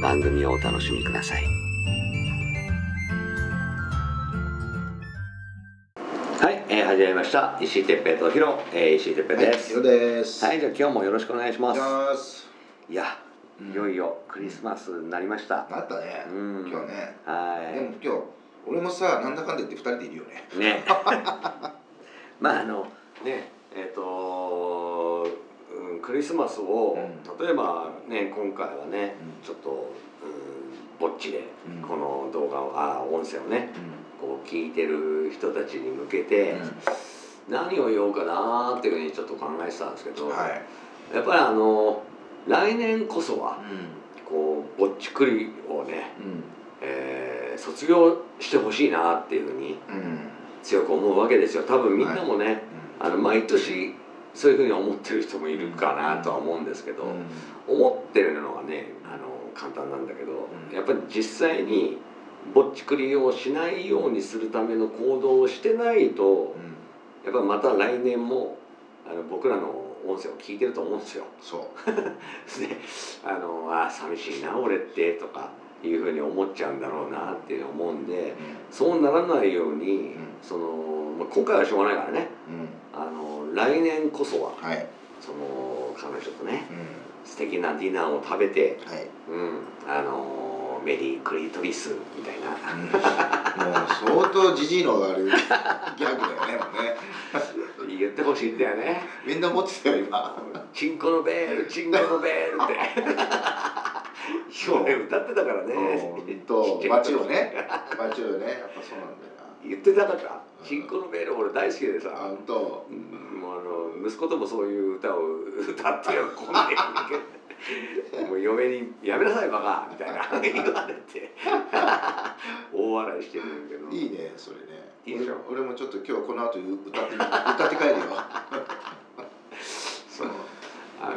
番組をお楽しみください。はい、えー、始めました。石井哲平とヒロ、えー、石井哲平です。はい、です。はい、じゃあ今日もよろしくお願いします。ます。いや、いよいよクリスマスになりました。なったね。うん今日ね。はでも今日俺もさなんだかんだ言って二人でいるよね。い。ね。まああのねえっ、とうんクリスマスを、うん例えばね今回はね、うんちょっと、うん、ぼっちで、うんこの動画をあ音声をねうこう聞いてる人たちに向けて、何を言おうかなっていうふうにちょっと考えてたんですけど、ん。はい。やっぱりあの来年こそはうこうぼっちくりをね、ん。えー卒業してほしいなっていうふうに。強く思うわけですよ多分みんなもね、あの毎年そういうふうに思ってる人もいるかなとは思うんですけど、思ってるのがねあの簡単なんだけど、うん。やっぱり実際にぼっちくりをしないようにするための行動をしてないとやっぱまた来年もあの僕らの音声を聞いてると思うんですよ。そう。で あのあ寂しいな俺ってとかいうふうに思っちゃうんだろうなっていうの思うん。でそうならないように、ん。そのまあ今回はしょうがないからね。うん。あの来年こそははい。その彼女とねうん。素敵なディナーを食べて、はい。うん、あのメリークリトリスみたいな、もう相当ジジイのあるギャグだよね。もうね。言ってほしいんだよねみんな持ってたよ今。「チンコのベールチンコのベール」って今日ね歌ってたからねうんとバチをね。バチをね。やっぱそうなんだよ言ってたから「チンコのベール」俺大好きでさな。あんと。うんもうあの息子ともそういう歌を 歌ってよこんなに もう嫁に「やめなさいバカ」みたいな言われて 大笑いしてるんだけどいいねそれね。いいでしょ俺俺もちょっと今日この後歌って歌って帰るよ。そうあ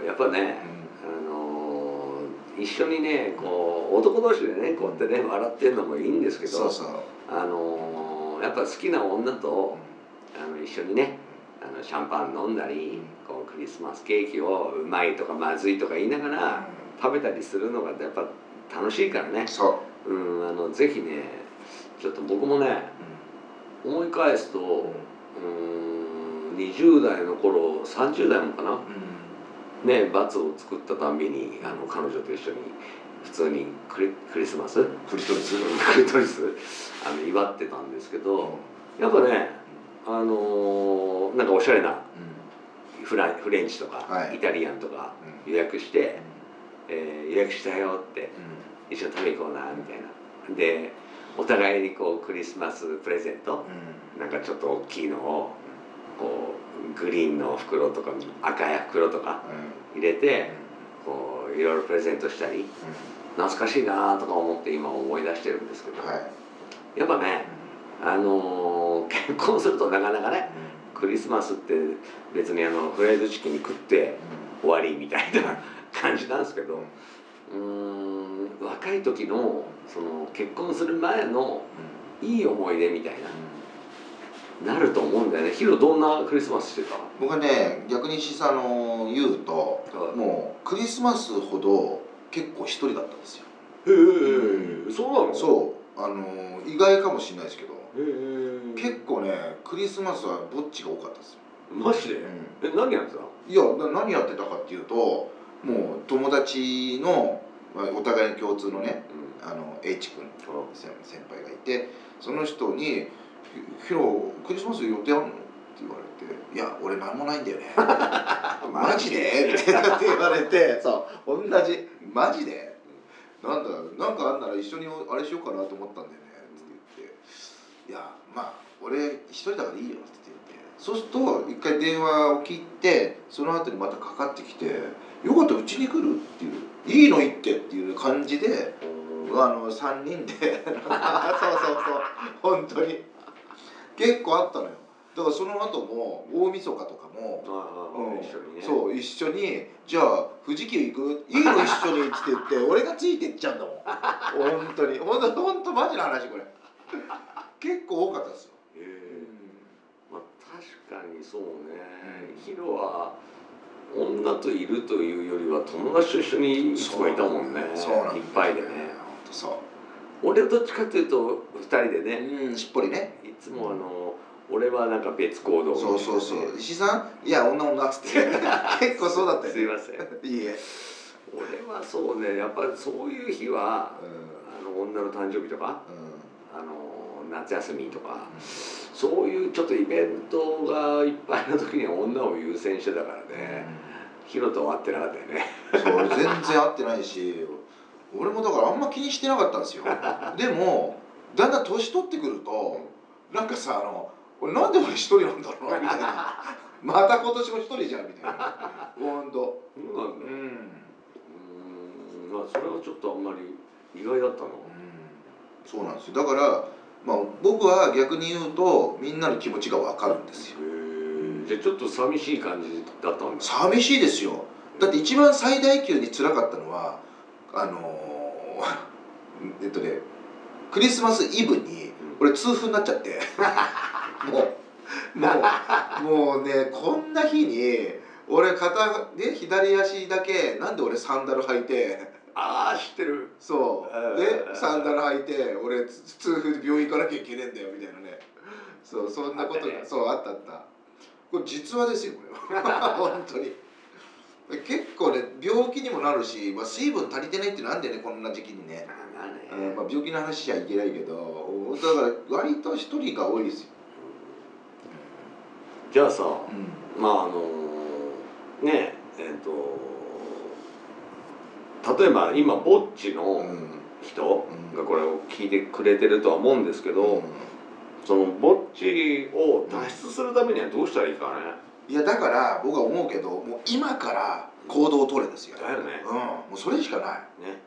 のやっぱね、あの一緒にねこう男同士でねこうやってね笑ってるのもいいんですけどそうそう。あのやっぱ好きな女とあの一緒にねあのシャンパン飲んだり、こうクリスマスケーキをうまいとかまずいとか言いながら食べたりするのがやっぱ楽しいからね、そう。うん、あのぜひねちょっと僕もね思い返すと、うん、20代の頃30代もかな。ね罰を作ったたんびにあの彼女と一緒に普通にクリクリスマス？クリトリス？クリトリス。あの祝ってたんですけどやっぱねあのーなんかおしゃれなフランフレンチとか、はい。イタリアンとか予約して、えー予約したよって一緒に食べ行こうなみたいな。でお互いにこうクリスマスプレゼントなんかちょっと大きいのをこうグリーンの袋とか赤い袋とか入れてこういろいろプレゼントしたり懐かしいなとか思って今思い出してるんですけど、はい。やっぱねあのー結婚するとなかなかねクリスマスって別にあのフライドチキン食って終わりみたいな感じなんですけどうーん若い時のその結婚する前のいい思い出みたいななると思うんだよね。ヒロどんなクリスマスしてた？僕はね逆にしさの言うとはい。もうクリスマスほど結構一人だったんですよ。へえそうなの？うそう。あの意外かもしれないですけど。結構ねクリスマスはぼっちが多かったですよ、マジで？え何やってた？いやな何やってたかっていうともう友達のまあ、お互いに共通のねうん。あの H 君先輩がいてその人に「ヒロクリスマス予定あるの?」って言われて「いや俺何もないんだよね」マジで?」みたいなって言われて そう同じ「マジで?」なんだなんかあんなら一緒にあれしようかなと思ったんだよね。って言って「いやまあ俺一人だからいいよ」って言って。そうすると一回電話を切ってその後にまたかかってきて「よかったらうちに来る?」っていう「いいの行って」っていう感じであの3人で。そうそうそう。本当に結構あったのよ。だからその後も大晦日とかも、うん一緒にね。そう一緒に「じゃあ富士急行く？いいの一緒に」っつって言って 俺がついてっちゃうんだもん。本当に。本当本当マジな話これ。結構多かったですよ、へえ。まあ確かにそうね。ヒロは女といるというよりは友達と一緒にいつもいたもんね。そう。なんだよいっぱいでね。本当そ俺はどっちかっていうと二人でうねうん。しっぽりね。いつもあの俺はなんか別行動ねそうそうそう。石井さん？いや女女っつって。結構そうだったよすいません。いいえ、俺はそうねやっぱりそういう日はうあの女の誕生日とかんうん。あの夏休みとかそういうちょっとイベントがいっぱいの時には女を優先してたからね。ヒロとは会ってなかったよね。そう全然合ってないし俺もだからあんま気にしてなかったんですよ。でもだんだん年取ってくるとなんかさあの俺なんで俺一人なんだろうなみたいな。また今年も一人じゃんみたいな。ほんと。うん、そうなんだうーんまあそれはちょっとあんまり意外だったのそうなんですよ。だから、まあ、僕は逆に言うとみんなの気持ちが分かるんですよ。へえじゃあちょっと寂しい感じだったんだ。寂しいですよ。だって一番最大級に辛かったのはあのー えっとねクリスマスイブに俺痛風になっちゃって。もうもうもうねこんな日に俺片で左足だけなんで俺サンダル履いて。ああ知ってる。そう。でサンダル履いて俺つ痛風で病院行かなきゃいけねえんだよみたいなね。そうそんなことが、ね。そうあったあった。これ実話ですよこれは。本当に結構ね病気にもなるし、まあ、水分足りてないってなんでねこんな時期にね、まあね。うんまあ、病気の話しちゃいけないけどだから割と一人が多いですよ、じゃあさうん。まああのねえっ、と例えば今ぼっちのうん。人うん。がこれを聞いてくれてるとは思うんですけど、そのぼっちを脱出するためにはどうしたらいいかね、いやだから僕は思うけどもう今から行動を取れですよ、だよね。うん、もうそれしかない、ね。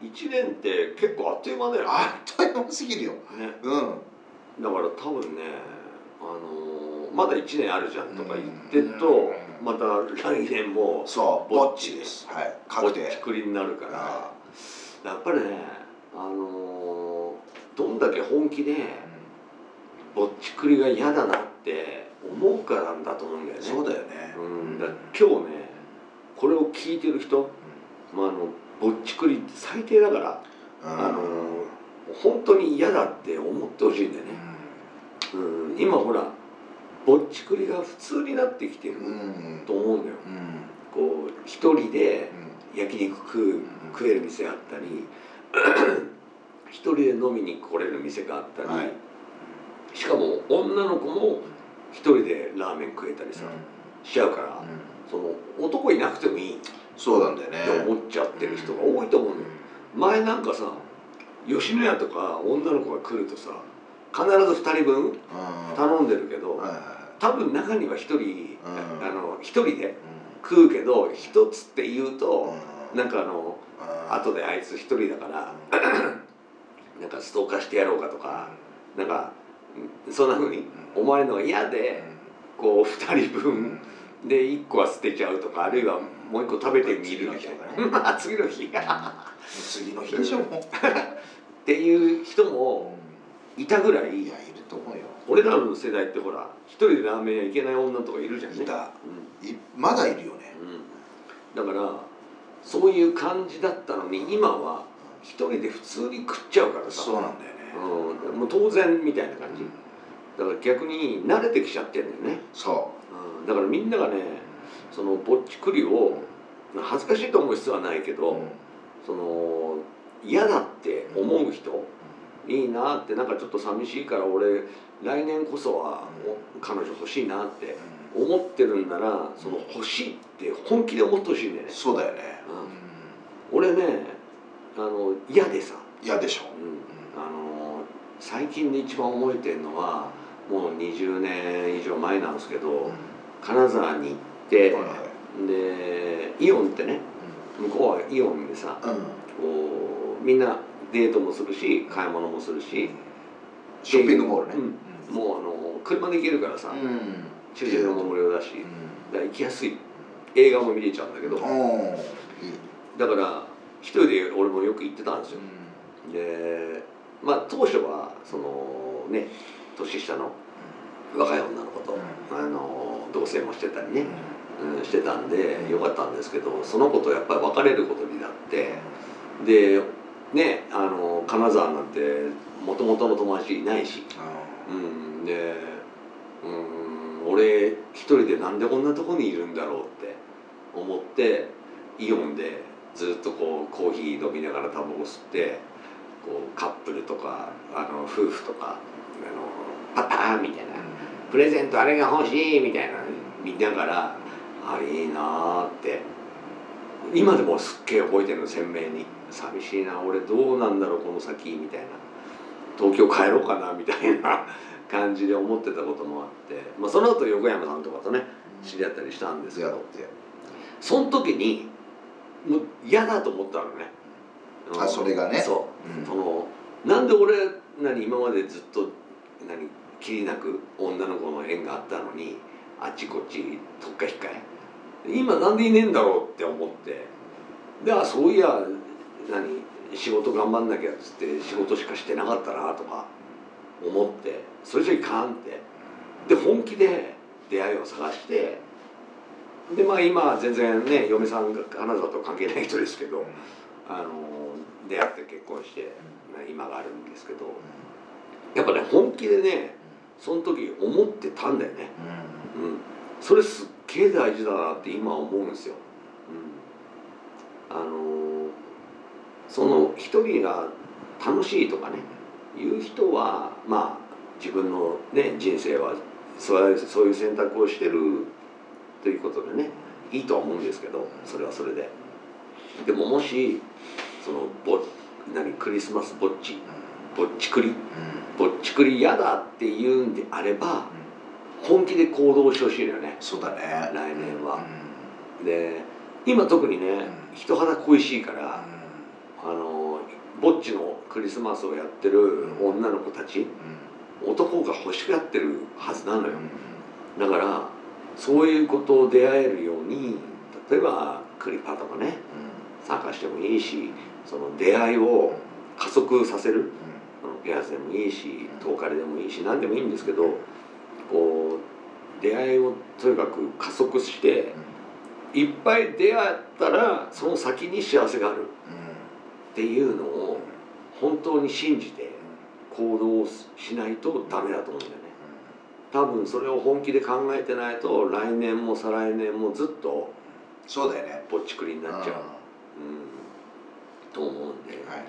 うん、1年って結構あっという間だよね。あっという間すぎるよ。ね。うん。だから多分ねあのーまだ1年あるじゃんとか言ってるとうん。また来年もそうぼっちです。はい。ぼっ確定ちくりになるから。はやっぱりねあのーどんだけ本気でぼっちくりが嫌だなって思うかなんだと思うんだよね。そうだよね。うん。だ今日ねこれを聞いてる人、まあ、あのぼっちくりって最低だから、うん。あの本当に嫌だって思ってほしいんだよね、うん、今ほらぼっちくりが普通になってきてると思うんだよ。うん。こう一人で焼肉食う食える店あったり 一人で飲みに来れる店があったり、はい。しかも女の子も一人でラーメン食えたりさ、しちゃうから、その男いなくてもいい。っそうなんだよね。て思っちゃってる人が多いと思うんだよ前なんかさ吉野家とか女の子が来るとさ必ず2人分うん。頼んでるけど、多分中には1人、うん。あの一人で食うけど一つって言うと、うん。なんかあの後であいつ一人だから なんかストーカーしてやろうかとかなんかうんそんな風に思われるのが嫌でこう2人分で1個は捨てちゃうとかあるいはもう1個食べてみるみたいな。次の日。次の日。でしょっていう人もいたぐらいいやいると思うよ。俺らの世代ってほら一人でラーメン屋行けない女とかいるじゃんね。いた。うん。いまだいるよね。うん、だからそういう感じだったのに今は一人で普通に食っちゃうからさ。そうなんだよねうん、もう当然みたいな感じ。だから逆に慣れてきちゃってんだよね、そう。ん、だからみんながねそのぼっちくりを恥ずかしいと思う必要はないけうど、その嫌だって思う人、いいなってなんかちょっと寂しいから俺来年こそはお彼女欲しいなって思ってるんならその欲しいって本気で思ってほしいんだよね。そうだよね。俺ねあの嫌でさ、嫌でしょ。うん、最近で一番覚えてるのはもう20年以上前なんですけど金沢に行ってはいはい。でイオンってね向こうはイオンでさうん。こうみんなデートもするし買い物もするしショッピングモールね。うん。もうあの車で行けるからさうん。駐車場も無料だしうん。だから行きやすい。映画も見れちゃうんだけど。だから一人で俺もよく行ってたんですよ。でまあ当初はそのね年下の若い女の子と、あの同棲もしてたりね、うん、してたんでよかったんですけどその子とやっぱり別れることになってでねあの金沢なんてもともとの友達いないし、うん、で、うん、俺一人でなんでこんなとこにいるんだろうって思ってイオンでずっとこうコーヒー飲みながらタバコ吸ってこうカップルとかあの夫婦とかあのパターンみたいなプレゼントあれが欲しいみたいなの見ながらあいいなーって。今でもすっげえ覚えてるの鮮明に。寂しいな俺どうなんだろうこの先みたいな。東京帰ろうかなみたいな 感じで思ってたこともあって、まあ、その後横山さんとかとね知り合ったりしたんですけどやって。その時にもう嫌だと思ったのねあそれがね。そう。うん。そのなんで俺何今までずっと何きりなく女の子の縁があったのにあっちこっちとっか引っかえ。今なんでいねえんだろうって思って。であそういや何仕事頑張んなきゃっつって仕事しかしてなかったなとか思って。それじゃいかんって。で本気で出会いを探して。でまあ今全然ね嫁さんが金沢と関係ない人ですけどあの出会って結婚して今があるんですけどやっぱね本気でねその時思ってたんだよね、うん、それすっげえ大事だなって今思うんですよ、うん、あのその一人が楽しいとかねいう人はまあ自分のね人生はそういうそういう選択をしてるということでねいいとは思うんですけどそれはそれで。でももしそのぼ何クリスマスぼっちぼっちくり？ぼっちくり嫌だって言うんであれば本気で行動してほしいのよね。そうだね。来年は。で今特にね人肌恋しいからあのぼっちのクリスマスをやってる女の子たち男が欲しがってるはずなのよ。だからそういうことを出会えるように例えばクリパとかね参加してもいいしその出会いを加速させる。あのペアーズでもいいしトーカルでもいいし何でもいいんですけどこう出会いをとにかく加速していっぱい出会ったらその先に幸せがある。っていうのを本当に信じて行動しないとダメだと思うんだよね。多分それを本気で考えてないと来年も再来年もずっとそうだよねぼっちくりになっちゃう、うん、と思うんで、はい。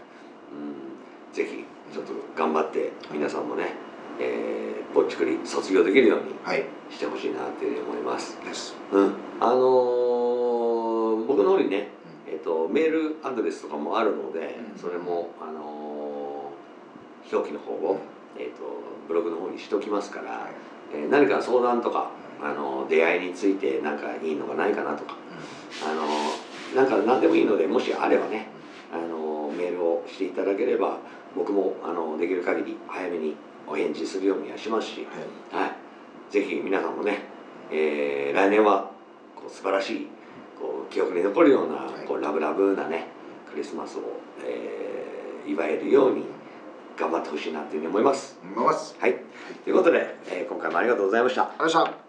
うん、ぜひちょっと頑張って皆さんもね、えーぼっちくり卒業できるようにはい。してほしいなっていうふうに思います。です。うん、あのー僕の方にね、えっとメールアドレスとかもあるので、うん。それもあのー表記の方を、えっとブログの方にしときますから、えー何か相談とか、あの出会いについて何かいいのがないかなとか、あのなんか何でもいいのでもしあればね、あのメールをしていただければ僕もあのできる限り早めにお返事するようにはしますし、はい。はい、ぜひ皆さんもね、えー来年はこう素晴らしいこう記憶に残るような、はい。こうラブラブなねクリスマスを、えー祝えるように頑張ってほしいなというふうに思います。思います。はい、ということで、えー今回もありがとうございました。ありがとうございました